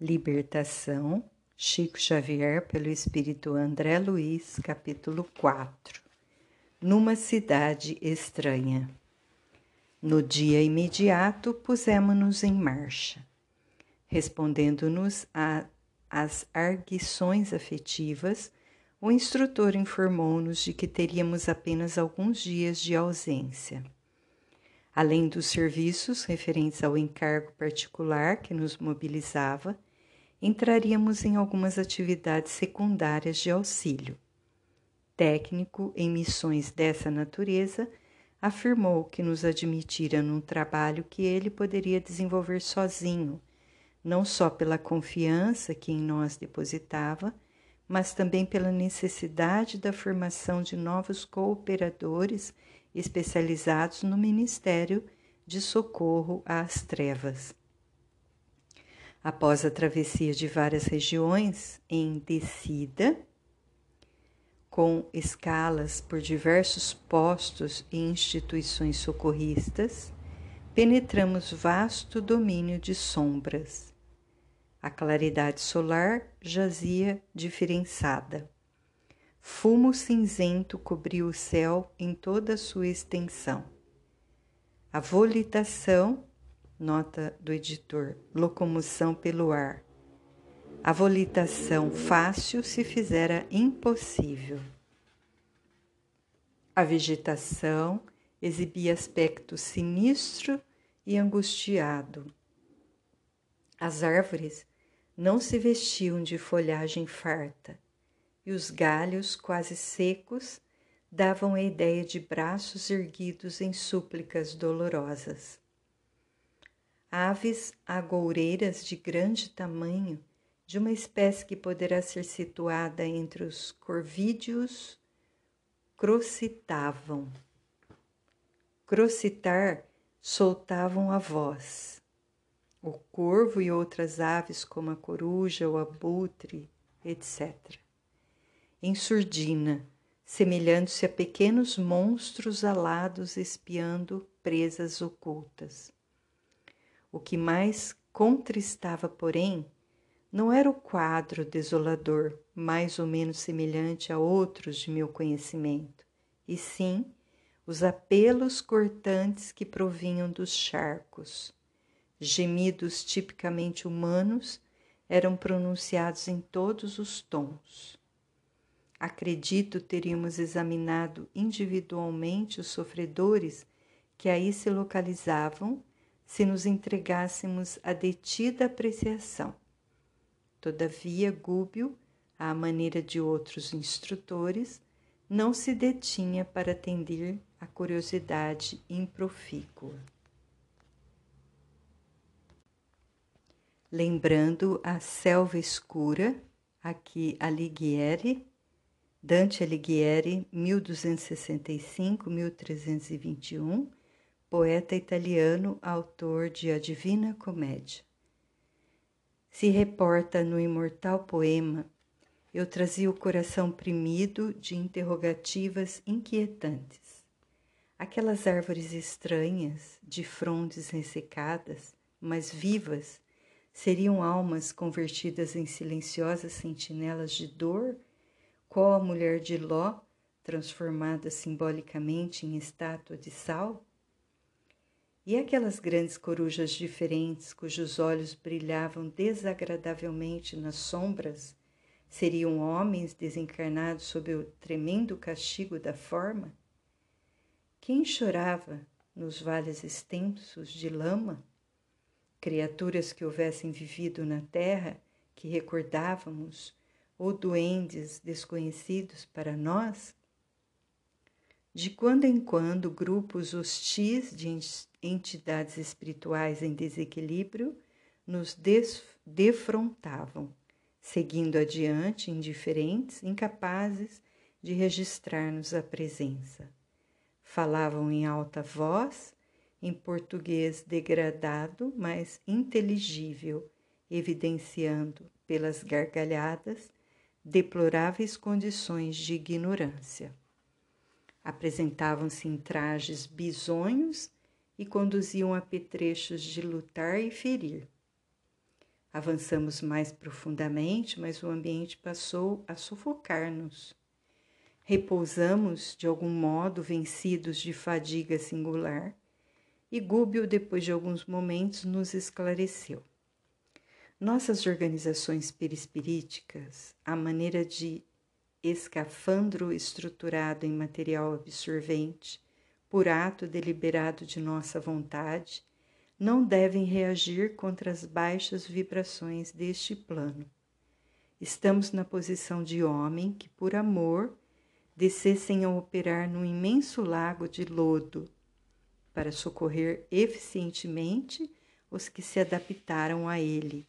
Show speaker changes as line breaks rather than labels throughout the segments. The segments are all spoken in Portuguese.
Libertação, Chico Xavier, pelo Espírito André Luiz, capítulo 4 Numa cidade estranha. No dia imediato, pusemos-nos em marcha. Respondendo-nos às arguições afetivas, o instrutor informou-nos de que teríamos apenas alguns dias de ausência. Além dos serviços referentes ao encargo particular que nos mobilizava, entraríamos em algumas atividades secundárias de auxílio. Técnico em missões dessa natureza, afirmou que nos admitira num trabalho que ele poderia desenvolver sozinho, não só pela confiança que em nós depositava, mas também pela necessidade da formação de novos cooperadores especializados no Ministério de Socorro às Trevas. Após a travessia de várias regiões em descida, com escalas por diversos postos e instituições socorristas, penetramos vasto domínio de sombras. A claridade solar jazia diferenciada. Fumo cinzento cobriu o céu em toda a sua extensão. A volitação Nota do editor: locomoção pelo ar. A volitação fácil se fizera impossível. A vegetação exibia aspecto sinistro e angustiado. As árvores não se vestiam de folhagem farta, e os galhos quase secos davam a ideia de braços erguidos em súplicas dolorosas. Aves agoureiras de grande tamanho, de uma espécie que poderá ser situada entre os corvídeos, crocitavam. Crocitar soltavam a voz. O corvo e outras aves, como a coruja, o abutre, etc. Em surdina, semelhando-se a pequenos monstros alados espiando presas ocultas. O que mais contristava, porém, não era o quadro desolador, mais ou menos semelhante a outros de meu conhecimento, e sim os apelos cortantes que provinham dos charcos. Gemidos tipicamente humanos eram pronunciados em todos os tons. Acredito teríamos examinado individualmente os sofredores que aí se localizavam se nos entregássemos à detida apreciação. Todavia, Gúbio, à maneira de outros instrutores, não se detinha para atender à curiosidade improfícua. Lembrando a selva escura, aqui Alighieri, Dante Alighieri, 1265-1321, poeta italiano, autor de A Divina Comédia. Se reporta no imortal poema, eu trazia o coração primido de interrogativas inquietantes. Aquelas árvores estranhas, de frondes ressecadas, mas vivas, seriam almas convertidas em silenciosas sentinelas de dor, qual a mulher de Ló, transformada simbolicamente em estátua de sal? E aquelas grandes corujas diferentes, cujos olhos brilhavam desagradavelmente nas sombras, seriam homens desencarnados sob o tremendo castigo da forma? Quem chorava nos vales extensos de lama? Criaturas que houvessem vivido na terra, que recordávamos, ou duendes desconhecidos para nós? De quando em quando, grupos hostis de entidades espirituais em desequilíbrio nos defrontavam, seguindo adiante, indiferentes, incapazes de registrar-nos a presença. Falavam em alta voz, em português degradado, mas inteligível, evidenciando, pelas gargalhadas, deploráveis condições de ignorância. Apresentavam-se em trajes bisonhos e conduziam apetrechos de lutar e ferir. Avançamos mais profundamente, mas o ambiente passou a sufocar-nos. Repousamos, de algum modo, vencidos de fadiga singular, e Gúbio, depois de alguns momentos, nos esclareceu. Nossas organizações perispiríticas, a maneira de escafandro estruturado em material absorvente, por ato deliberado de nossa vontade, não devem reagir contra as baixas vibrações deste plano. Estamos na posição de homem que, por amor, descessem a operar num imenso lago de lodo, para socorrer eficientemente os que se adaptaram a ele.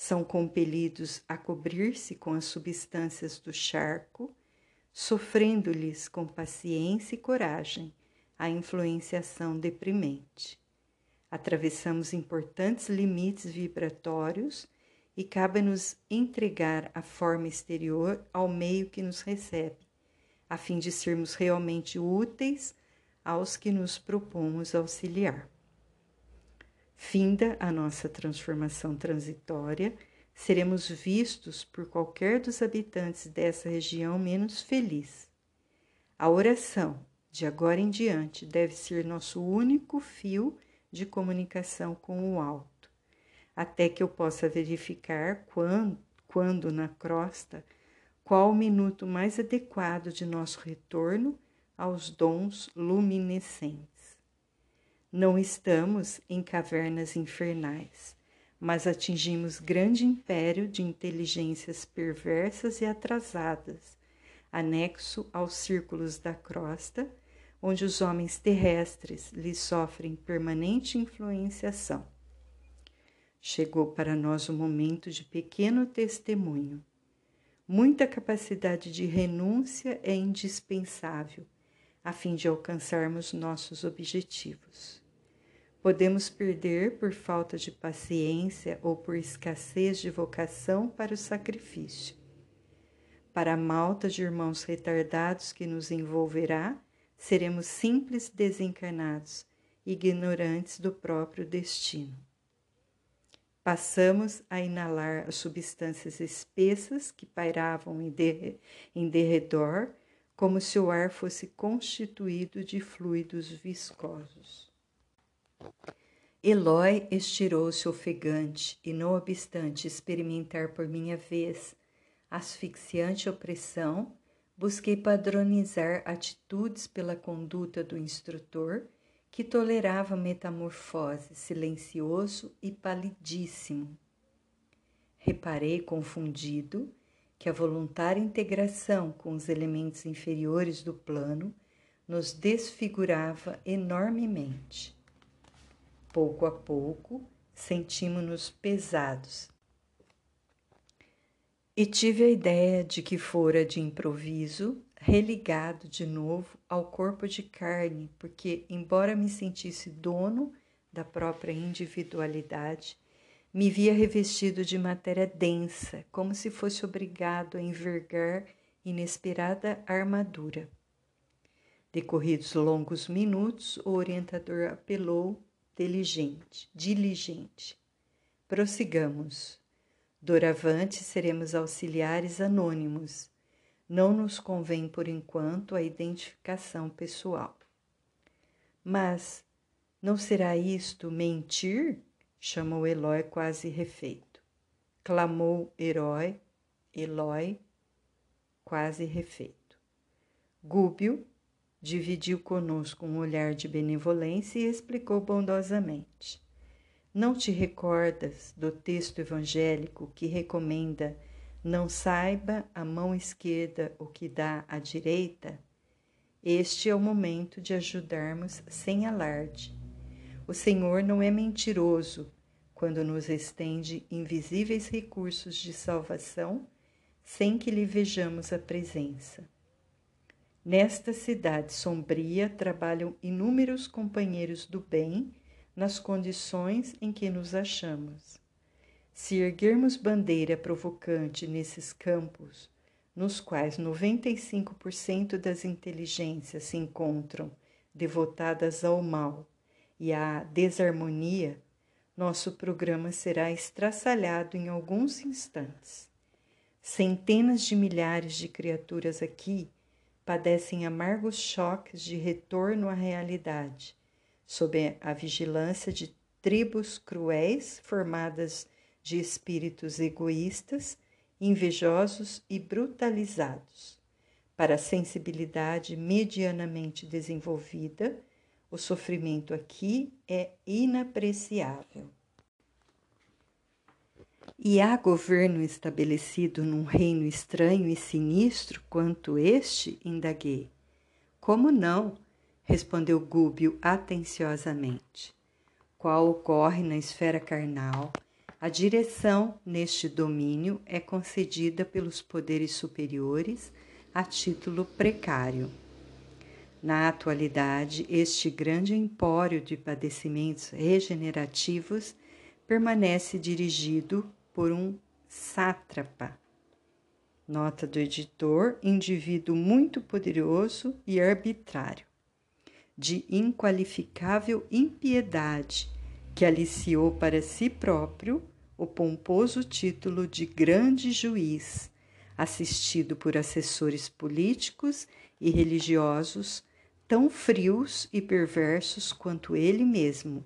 São compelidos a cobrir-se com as substâncias do charco, sofrendo-lhes com paciência e coragem a influenciação deprimente atravessamos importantes limites vibratórios e cabe-nos entregar a forma exterior ao meio que nos recebe, a fim de sermos realmente úteis aos que nos propomos auxiliar. Finda a nossa transformação transitória, seremos vistos por qualquer dos habitantes dessa região menos feliz. A oração, de agora em diante, deve ser nosso único fio de comunicação com o alto, até que eu possa verificar quando, quando na crosta qual o minuto mais adequado de nosso retorno aos dons luminescentes. Não estamos em cavernas infernais, mas atingimos grande império de inteligências perversas e atrasadas, anexo aos círculos da crosta onde os homens terrestres lhe sofrem permanente influenciação. Chegou para nós o momento de pequeno testemunho. Muita capacidade de renúncia é indispensável a fim de alcançarmos nossos objetivos. Podemos perder por falta de paciência ou por escassez de vocação para o sacrifício. Para a malta de irmãos retardados que nos envolverá, seremos simples desencarnados, ignorantes do próprio destino. Passamos a inalar as substâncias espessas que pairavam em, de, em derredor, como se o ar fosse constituído de fluidos viscosos. Eloy estirou-se ofegante e, não obstante experimentar por minha vez asfixiante opressão, busquei padronizar atitudes pela conduta do instrutor, que tolerava metamorfose, silencioso e palidíssimo. Reparei, confundido, que a voluntária integração com os elementos inferiores do plano nos desfigurava enormemente. Pouco a pouco, sentimos-nos pesados, e tive a ideia de que fora de improviso religado de novo ao corpo de carne, porque, embora me sentisse dono da própria individualidade, me via revestido de matéria densa, como se fosse obrigado a envergar inesperada armadura. Decorridos longos minutos, o orientador apelou, diligente, diligente. Prossigamos. Doravante seremos auxiliares anônimos. Não nos convém, por enquanto, a identificação pessoal. Mas não será isto mentir? Chamou Eloy quase refeito. Clamou herói, Eloy, quase refeito. Gúbio dividiu conosco um olhar de benevolência e explicou bondosamente. Não te recordas do texto evangélico que recomenda não saiba a mão esquerda o que dá à direita? Este é o momento de ajudarmos sem alarde. O Senhor não é mentiroso quando nos estende invisíveis recursos de salvação sem que lhe vejamos a presença. Nesta cidade sombria trabalham inúmeros companheiros do bem nas condições em que nos achamos. Se erguermos bandeira provocante nesses campos, nos quais 95% das inteligências se encontram devotadas ao mal e à desarmonia, nosso programa será estraçalhado em alguns instantes. Centenas de milhares de criaturas aqui padecem amargos choques de retorno à realidade, sob a vigilância de tribos cruéis formadas de espíritos egoístas, invejosos e brutalizados. Para a sensibilidade medianamente desenvolvida, o sofrimento aqui é inapreciável. E há governo estabelecido num reino estranho e sinistro quanto este? indaguei. Como não? respondeu Gúbio atenciosamente. Qual ocorre na esfera carnal, a direção neste domínio é concedida pelos poderes superiores a título precário. Na atualidade, este grande empório de padecimentos regenerativos permanece dirigido por um sátrapa. Nota do editor: indivíduo muito poderoso e arbitrário, de inqualificável impiedade, que aliciou para si próprio o pomposo título de grande juiz, assistido por assessores políticos e religiosos tão frios e perversos quanto ele mesmo.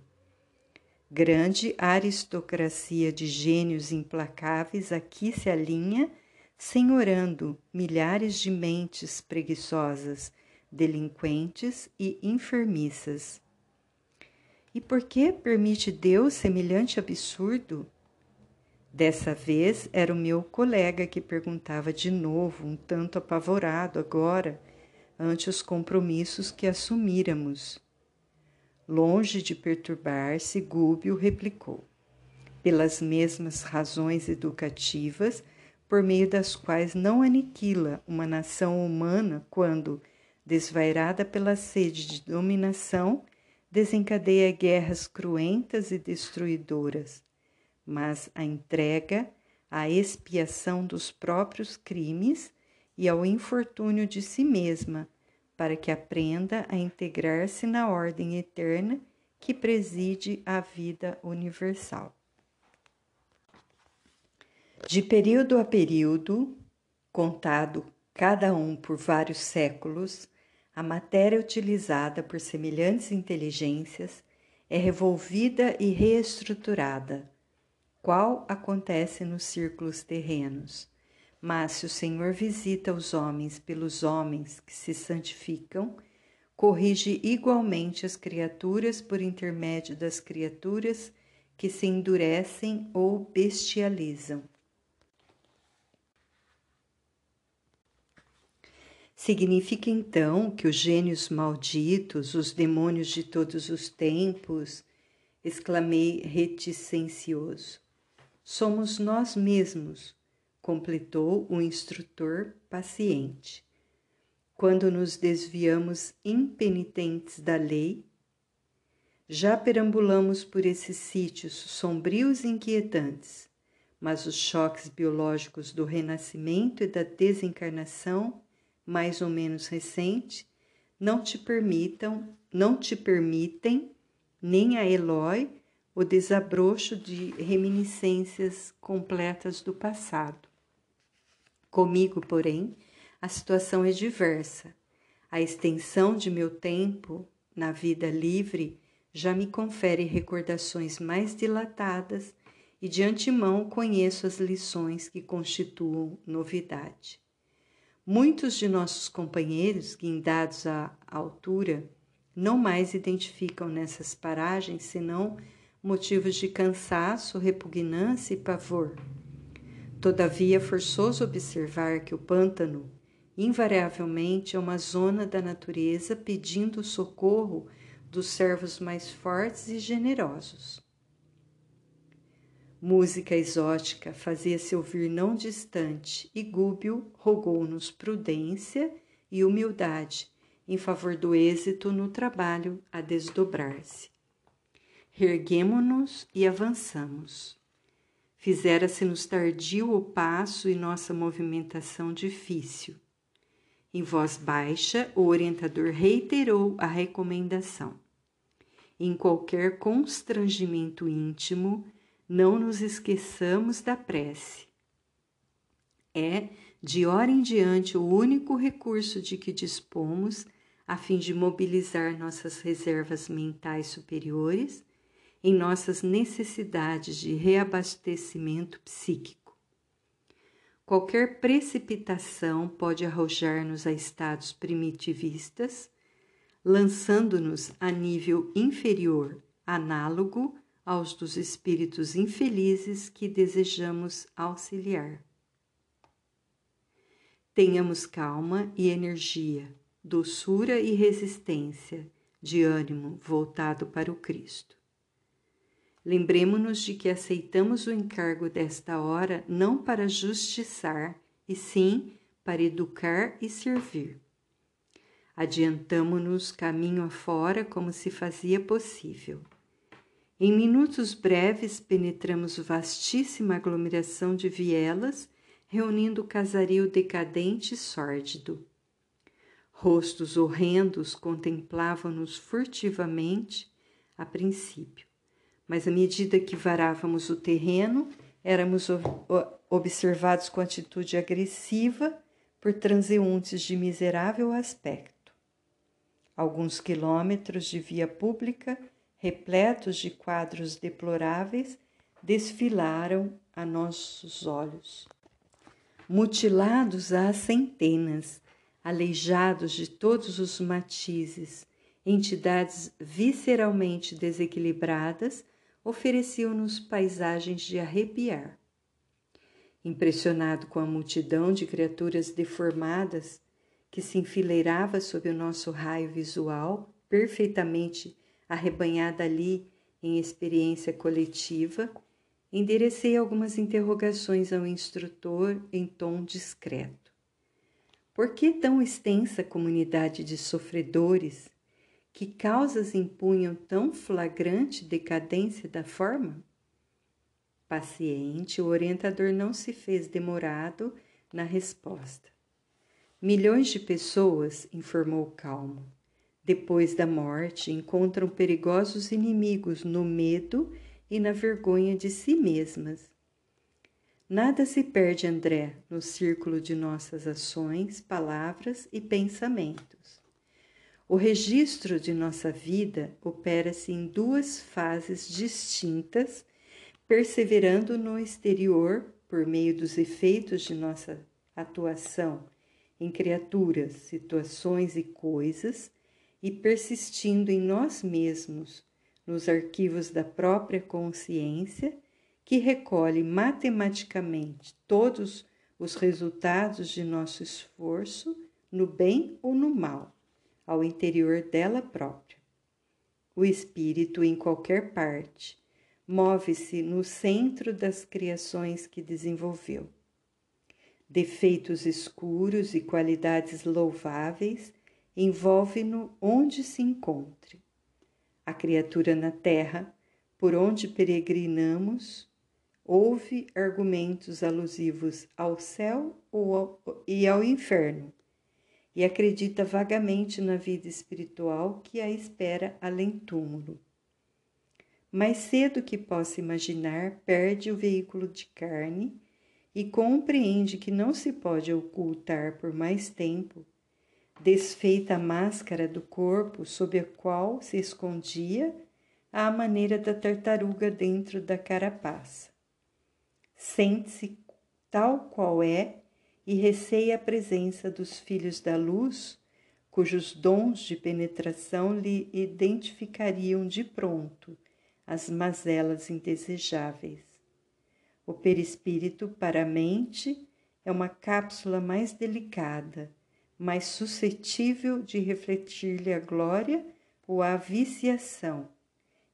Grande aristocracia de gênios implacáveis aqui se alinha, senhorando milhares de mentes preguiçosas, delinquentes e enfermiças. E por que permite Deus semelhante absurdo? Dessa vez era o meu colega que perguntava de novo, um tanto apavorado agora ante os compromissos que assumíramos. Longe de perturbar-se, Gúbio replicou: pelas mesmas razões educativas por meio das quais não aniquila uma nação humana quando, desvairada pela sede de dominação, desencadeia guerras cruentas e destruidoras, mas a entrega à expiação dos próprios crimes e ao infortúnio de si mesma, para que aprenda a integrar-se na ordem eterna que preside a vida universal. De período a período, contado cada um por vários séculos, a matéria utilizada por semelhantes inteligências é revolvida e reestruturada, qual acontece nos círculos terrenos mas se o Senhor visita os homens pelos homens que se santificam, corrige igualmente as criaturas por intermédio das criaturas que se endurecem ou bestializam. Significa então que os gênios malditos, os demônios de todos os tempos, exclamei reticencioso, somos nós mesmos completou o instrutor paciente. Quando nos desviamos impenitentes da lei, já perambulamos por esses sítios sombrios e inquietantes, mas os choques biológicos do renascimento e da desencarnação, mais ou menos recente, não te permitam, não te permitem, nem a Eloy, o desabrocho de reminiscências completas do passado. Comigo, porém, a situação é diversa. A extensão de meu tempo na vida livre já me confere recordações mais dilatadas e de antemão conheço as lições que constituam novidade. Muitos de nossos companheiros, guindados à altura, não mais identificam nessas paragens senão motivos de cansaço, repugnância e pavor. Todavia, é forçoso observar que o pântano, invariavelmente, é uma zona da natureza pedindo socorro dos servos mais fortes e generosos. Música exótica fazia-se ouvir não distante, e Gúbio rogou-nos prudência e humildade em favor do êxito no trabalho a desdobrar-se. Erguemo-nos e avançamos. Fizera-se-nos tardio o passo e nossa movimentação difícil. Em voz baixa, o orientador reiterou a recomendação. em qualquer constrangimento íntimo, não nos esqueçamos da prece. É, de hora em diante, o único recurso de que dispomos a fim de mobilizar nossas reservas mentais superiores em nossas necessidades de reabastecimento psíquico. Qualquer precipitação pode arrojar-nos a estados primitivistas, lançando-nos a nível inferior, análogo aos dos espíritos infelizes que desejamos auxiliar. Tenhamos calma e energia, doçura e resistência de ânimo voltado para o Cristo. Lembremos-nos de que aceitamos o encargo desta hora não para justiçar, e sim para educar e servir. Adiantamo-nos caminho afora como se fazia possível. Em minutos breves penetramos vastíssima aglomeração de vielas, reunindo o casario decadente e sórdido. Rostos horrendos contemplavam-nos furtivamente a princípio mas à medida que varávamos o terreno, éramos observados com atitude agressiva por transeuntes de miserável aspecto. Alguns quilômetros de via pública, repletos de quadros deploráveis, desfilaram a nossos olhos. Mutilados às centenas, aleijados de todos os matizes, entidades visceralmente desequilibradas ofereciam-nos paisagens de arrepiar. Impressionado com a multidão de criaturas deformadas que se enfileirava sob o nosso raio visual, perfeitamente arrebanhada ali em experiência coletiva, enderecei algumas interrogações ao instrutor em tom discreto. Por que tão extensa comunidade de sofredores que causas impunham tão flagrante decadência da forma? Paciente, o orientador não se fez demorado na resposta. Milhões de pessoas, informou calmo, depois da morte encontram perigosos inimigos no medo e na vergonha de si mesmas. Nada se perde, André, no círculo de nossas ações, palavras e pensamentos. O registro de nossa vida opera-se em duas fases distintas, perseverando no exterior por meio dos efeitos de nossa atuação em criaturas, situações e coisas, e persistindo em nós mesmos, nos arquivos da própria consciência, que recolhe matematicamente todos os resultados de nosso esforço, no bem ou no mal ao interior dela própria. O espírito, em qualquer parte, move-se no centro das criações que desenvolveu. Defeitos escuros e qualidades louváveis envolve-no onde se encontre. A criatura na terra, por onde peregrinamos, ouve argumentos alusivos ao céu e ao inferno, e acredita vagamente na vida espiritual que a espera além túmulo. Mais cedo que possa imaginar, perde o veículo de carne e compreende que não se pode ocultar por mais tempo, desfeita a máscara do corpo sob a qual se escondia à maneira da tartaruga dentro da carapaça. Sente-se tal qual é e receia a presença dos filhos da luz, cujos dons de penetração lhe identificariam de pronto as mazelas indesejáveis. O perispírito para a mente é uma cápsula mais delicada, mais suscetível de refletir-lhe a glória ou a viciação,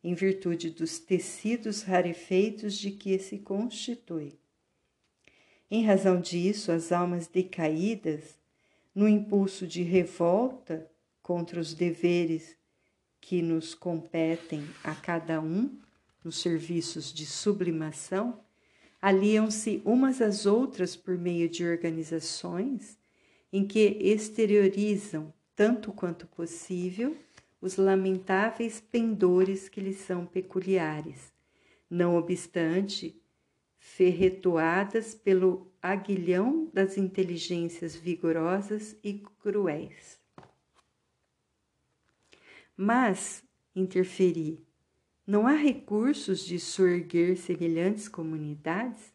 em virtude dos tecidos rarefeitos de que se constitui. Em razão disso, as almas decaídas, no impulso de revolta contra os deveres que nos competem a cada um nos serviços de sublimação, aliam-se umas às outras por meio de organizações em que exteriorizam, tanto quanto possível, os lamentáveis pendores que lhes são peculiares, não obstante, ferretoadas pelo aguilhão das inteligências vigorosas e cruéis. Mas, interferi, não há recursos de surgir semelhantes comunidades?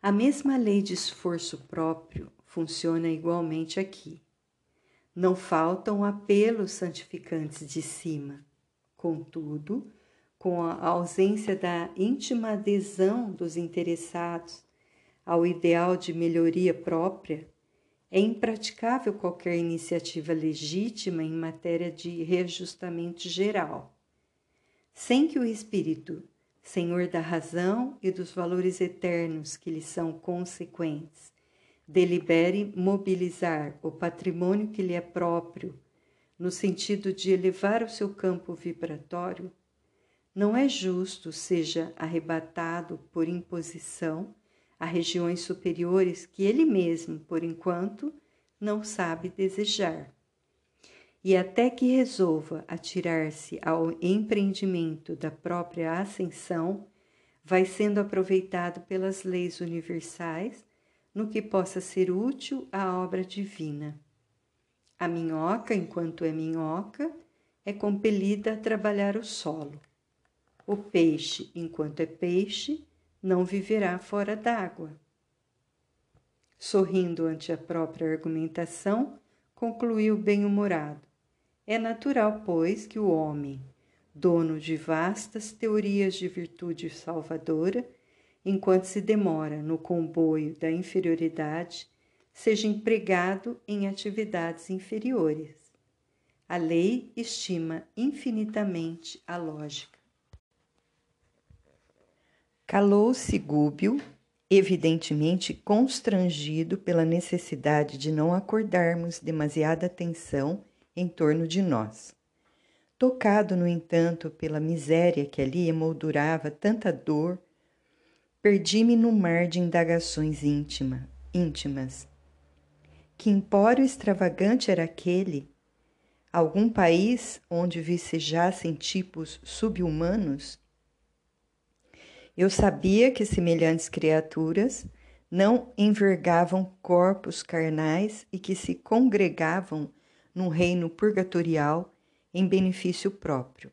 A mesma lei de esforço próprio funciona igualmente aqui. Não faltam apelos santificantes de cima. Contudo, com a ausência da íntima adesão dos interessados ao ideal de melhoria própria, é impraticável qualquer iniciativa legítima em matéria de reajustamento geral. Sem que o espírito, senhor da razão e dos valores eternos que lhe são consequentes, delibere mobilizar o patrimônio que lhe é próprio, no sentido de elevar o seu campo vibratório, não é justo seja arrebatado por imposição a regiões superiores que ele mesmo, por enquanto, não sabe desejar. E até que resolva atirar-se ao empreendimento da própria ascensão, vai sendo aproveitado pelas leis universais no que possa ser útil à obra divina. A minhoca, enquanto é minhoca, é compelida a trabalhar o solo. O peixe, enquanto é peixe, não viverá fora d'água. Sorrindo ante a própria argumentação, concluiu bem-humorado. É natural, pois, que o homem, dono de vastas teorias de virtude salvadora, enquanto se demora no comboio da inferioridade, seja empregado em atividades inferiores. A lei estima infinitamente a lógica. Calou-se Gúbio, evidentemente constrangido pela necessidade de não acordarmos demasiada atenção em torno de nós. Tocado, no entanto, pela miséria que ali emoldurava tanta dor perdi-me no mar de indagações íntima, íntimas. Que empório extravagante era aquele? Algum país onde vicejassem tipos subhumanos? Eu sabia que semelhantes criaturas não envergavam corpos carnais e que se congregavam num reino purgatorial em benefício próprio.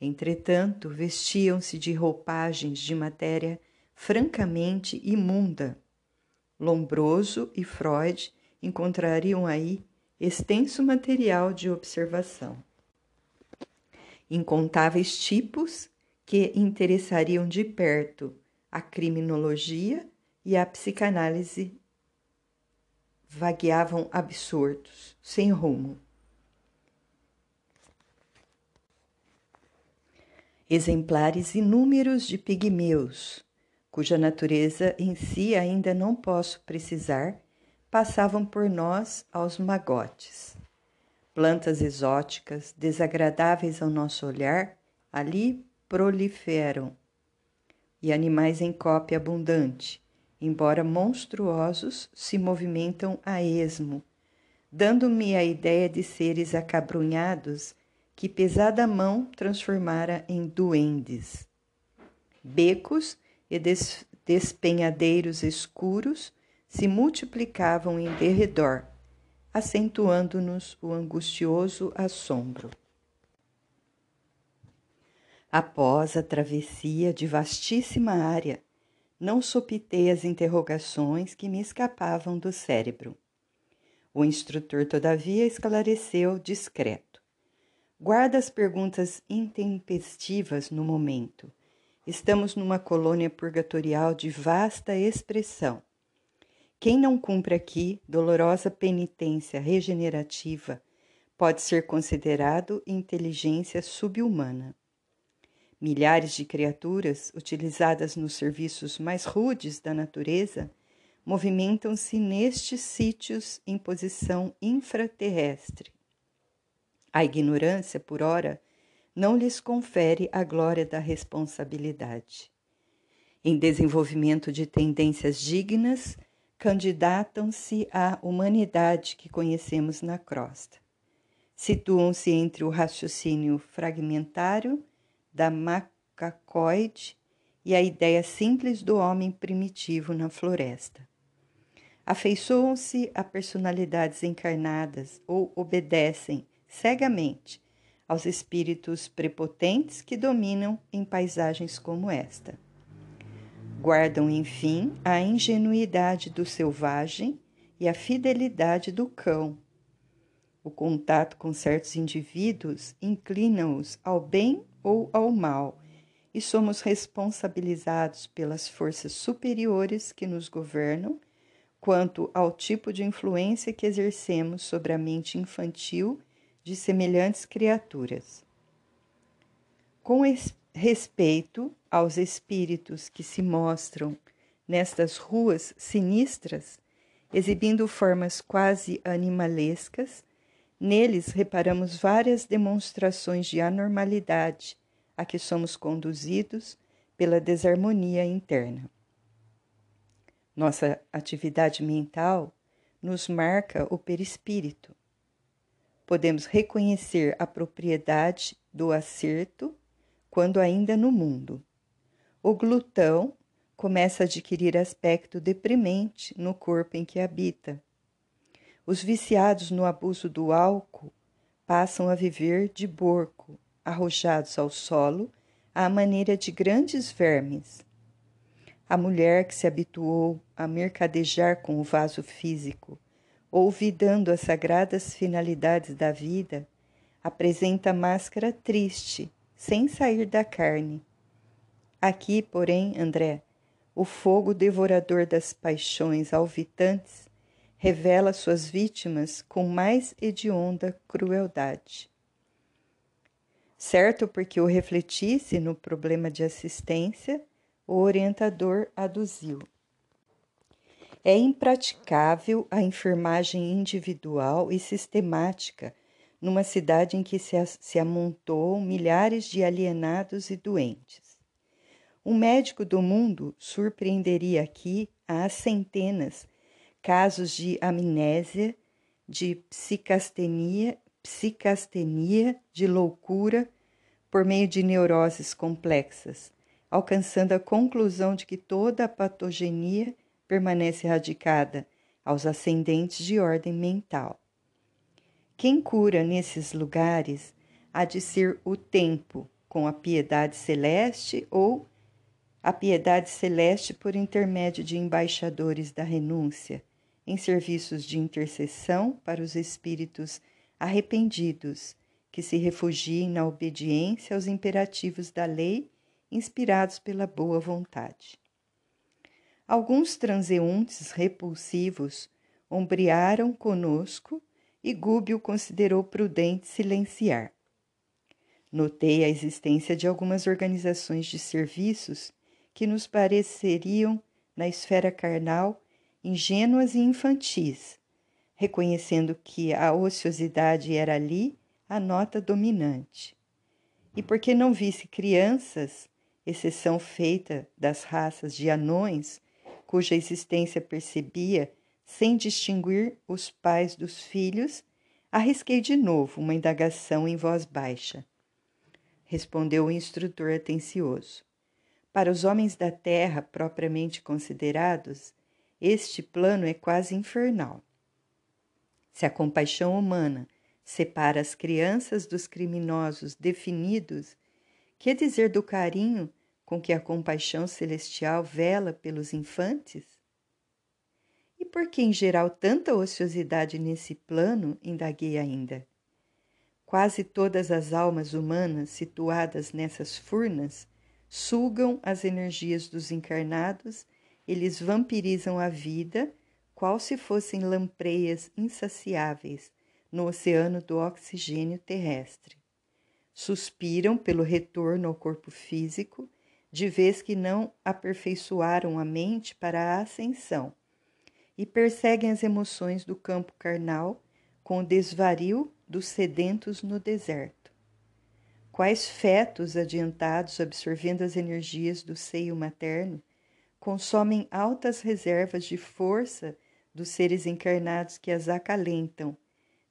Entretanto, vestiam-se de roupagens de matéria francamente imunda. Lombroso e Freud encontrariam aí extenso material de observação. Incontáveis tipos que interessariam de perto a criminologia e a psicanálise vagueavam absurdos, sem rumo. Exemplares inúmeros de pigmeus, cuja natureza em si ainda não posso precisar, passavam por nós aos magotes. Plantas exóticas, desagradáveis ao nosso olhar, ali proliferam. E animais em cópia abundante, embora monstruosos, se movimentam a esmo, dando-me a ideia de seres acabrunhados que pesada mão transformara em duendes. Becos e des despenhadeiros escuros se multiplicavam em derredor, acentuando-nos o angustioso assombro. Após a travessia de vastíssima área, não sopitei as interrogações que me escapavam do cérebro. O instrutor, todavia, esclareceu discreto. Guarda as perguntas intempestivas no momento Estamos numa colônia purgatorial de vasta expressão. Quem não cumpre aqui dolorosa penitência regenerativa pode ser considerado inteligência subhumana. Milhares de criaturas, utilizadas nos serviços mais rudes da natureza, movimentam-se nestes sítios em posição infraterrestre. A ignorância, por ora, não lhes confere a glória da responsabilidade. Em desenvolvimento de tendências dignas, candidatam-se à humanidade que conhecemos na crosta. Situam-se entre o raciocínio fragmentário da macacoide e a ideia simples do homem primitivo na floresta. Afeiçoam-se a personalidades encarnadas ou obedecem cegamente aos espíritos prepotentes que dominam em paisagens como esta. Guardam, enfim, a ingenuidade do selvagem e a fidelidade do cão. O contato com certos indivíduos inclina-os ao bem ou ao mal, e somos responsabilizados pelas forças superiores que nos governam quanto ao tipo de influência que exercemos sobre a mente infantil de semelhantes criaturas. Com respeito aos espíritos que se mostram nestas ruas sinistras, exibindo formas quase animalescas, neles reparamos várias demonstrações de anormalidade a que somos conduzidos pela desarmonia interna. Nossa atividade mental nos marca o perispírito. Podemos reconhecer a propriedade do acerto quando ainda no mundo. O glutão começa a adquirir aspecto deprimente no corpo em que habita. Os viciados no abuso do álcool passam a viver de borco, arrojados ao solo à maneira de grandes vermes. A mulher que se habituou a mercadejar com o vaso físico, olvidando as sagradas finalidades da vida, apresenta máscara triste, sem sair da carne. Aqui, porém, André, o fogo devorador das paixões alvitantes revela suas vítimas com mais hedionda crueldade. Certo, porque o refletisse no problema de assistência, o orientador aduziu. É impraticável a enfermagem individual e sistemática numa cidade em que se, se amontoam milhares de alienados e doentes. Um médico do mundo surpreenderia aqui a centenas casos de amnésia, de psicastenia, psicastenia, de loucura por meio de neuroses complexas, alcançando a conclusão de que toda a patogenia permanece radicada aos ascendentes de ordem mental. Quem cura nesses lugares há de ser o tempo, com a piedade celeste ou a piedade celeste por intermédio de embaixadores da renúncia, em serviços de intercessão para os espíritos arrependidos que se refugiem na obediência aos imperativos da lei, inspirados pela boa vontade. Alguns transeuntes repulsivos ombrearam conosco e Gúbio considerou prudente silenciar. Notei a existência de algumas organizações de serviços que nos pareceriam, na esfera carnal, ingênuas e infantis, reconhecendo que a ociosidade era ali a nota dominante. E porque não visse crianças, exceção feita das raças de anões, cuja existência percebia sem distinguir os pais dos filhos, arrisquei de novo uma indagação em voz baixa. Respondeu o instrutor atencioso. Para os homens da terra propriamente considerados, este plano é quase infernal. Se a compaixão humana separa as crianças dos criminosos definidos, que dizer do carinho com que a compaixão celestial vela pelos infantes? E por que, em geral, tanta ociosidade nesse plano? indaguei ainda. Quase todas as almas humanas situadas nessas furnas sugam as energias dos encarnados, eles vampirizam a vida, qual se fossem lampreias insaciáveis no oceano do oxigênio terrestre. Suspiram pelo retorno ao corpo físico, de vez que não aperfeiçoaram a mente para a ascensão, e perseguem as emoções do campo carnal com o desvario dos sedentos no deserto. Quais fetos adiantados, absorvendo as energias do seio materno, consomem altas reservas de força dos seres encarnados que as acalentam,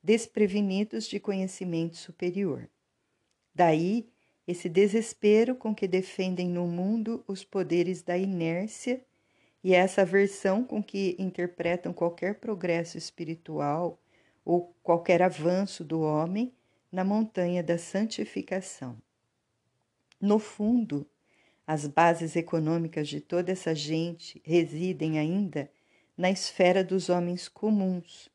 desprevenidos de conhecimento superior. Daí esse desespero com que defendem no mundo os poderes da inércia e essa aversão com que interpretam qualquer progresso espiritual ou qualquer avanço do homem na montanha da santificação. No fundo, as bases econômicas de toda essa gente residem ainda na esfera dos homens comuns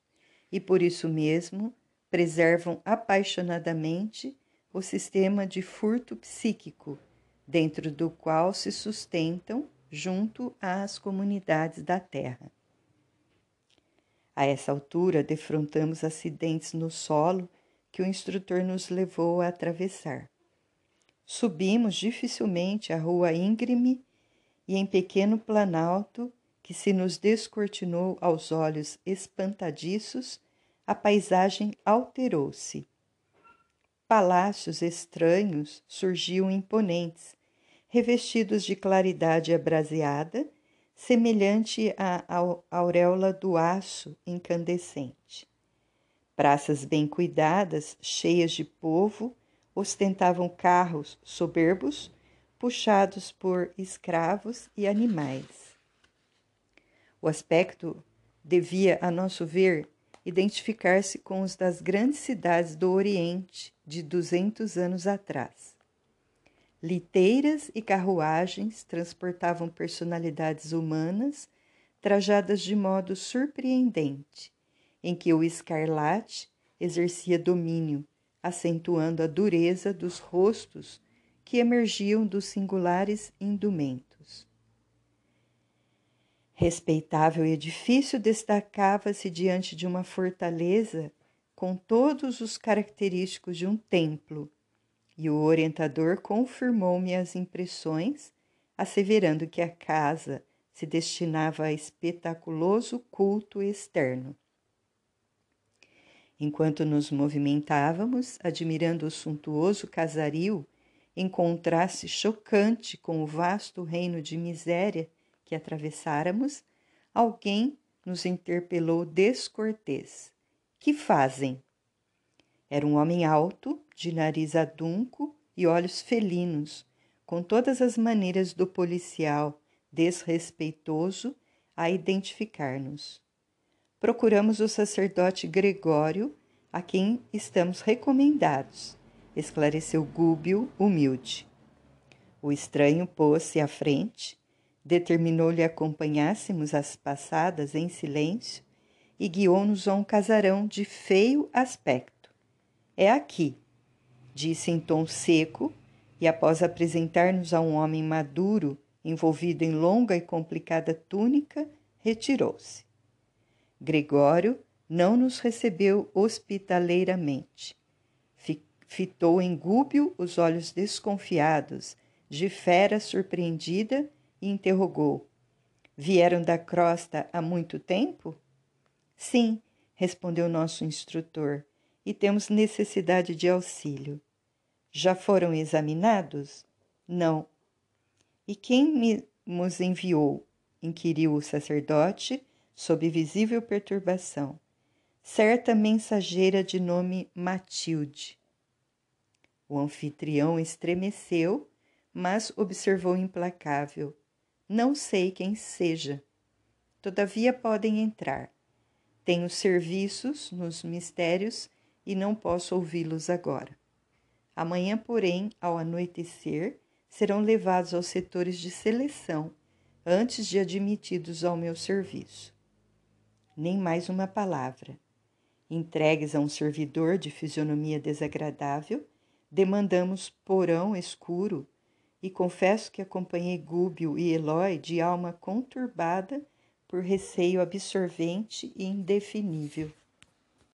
e por isso mesmo preservam apaixonadamente o sistema de furto psíquico, dentro do qual se sustentam junto às comunidades da Terra. A essa altura, defrontamos acidentes no solo que o instrutor nos levou a atravessar. Subimos dificilmente a rua íngreme e em pequeno planalto que se nos descortinou aos olhos espantadiços, a paisagem alterou-se palácios estranhos surgiam imponentes, revestidos de claridade abraseada, semelhante à auréola do aço incandescente. Praças bem cuidadas, cheias de povo, ostentavam carros soberbos, puxados por escravos e animais. O aspecto devia, a nosso ver, identificar-se com os das grandes cidades do Oriente de duzentos anos atrás. Liteiras e carruagens transportavam personalidades humanas trajadas de modo surpreendente, em que o escarlate exercia domínio, acentuando a dureza dos rostos que emergiam dos singulares indumentos. Respeitável edifício destacava-se diante de uma fortaleza com todos os característicos de um templo, e o orientador confirmou-me as impressões, asseverando que a casa se destinava a espetaculoso culto externo. Enquanto nos movimentávamos, admirando o suntuoso casario, em contraste chocante com o vasto reino de miséria que atravessáramos, alguém nos interpelou descortês. Que fazem? Era um homem alto, de nariz adunco e olhos felinos, com todas as maneiras do policial desrespeitoso a identificar-nos. Procuramos o sacerdote Gregório, a quem estamos recomendados, esclareceu Gúbio, humilde. O estranho pôs-se à frente, determinou-lhe acompanhássemos as passadas em silêncio e guiou-nos a um casarão de feio aspecto. É aqui, disse em tom seco, e após apresentar-nos a um homem maduro, envolvido em longa e complicada túnica, retirou-se. Gregório não nos recebeu hospitaleiramente. Fitou em Gúbio os olhos desconfiados, de fera surpreendida e interrogou: Vieram da crosta há muito tempo? Sim, respondeu nosso instrutor, e temos necessidade de auxílio. Já foram examinados? Não. E quem me nos enviou? inquiriu o sacerdote, sob visível perturbação. Certa mensageira de nome Matilde. O anfitrião estremeceu, mas observou implacável. Não sei quem seja. Todavia podem entrar. Tenho serviços nos mistérios e não posso ouvi-los agora. Amanhã, porém, ao anoitecer, serão levados aos setores de seleção antes de admitidos ao meu serviço. Nem mais uma palavra. Entregues a um servidor de fisionomia desagradável, demandamos porão escuro e confesso que acompanhei Gúbio e Eloy de alma conturbada por receio absorvente e indefinível.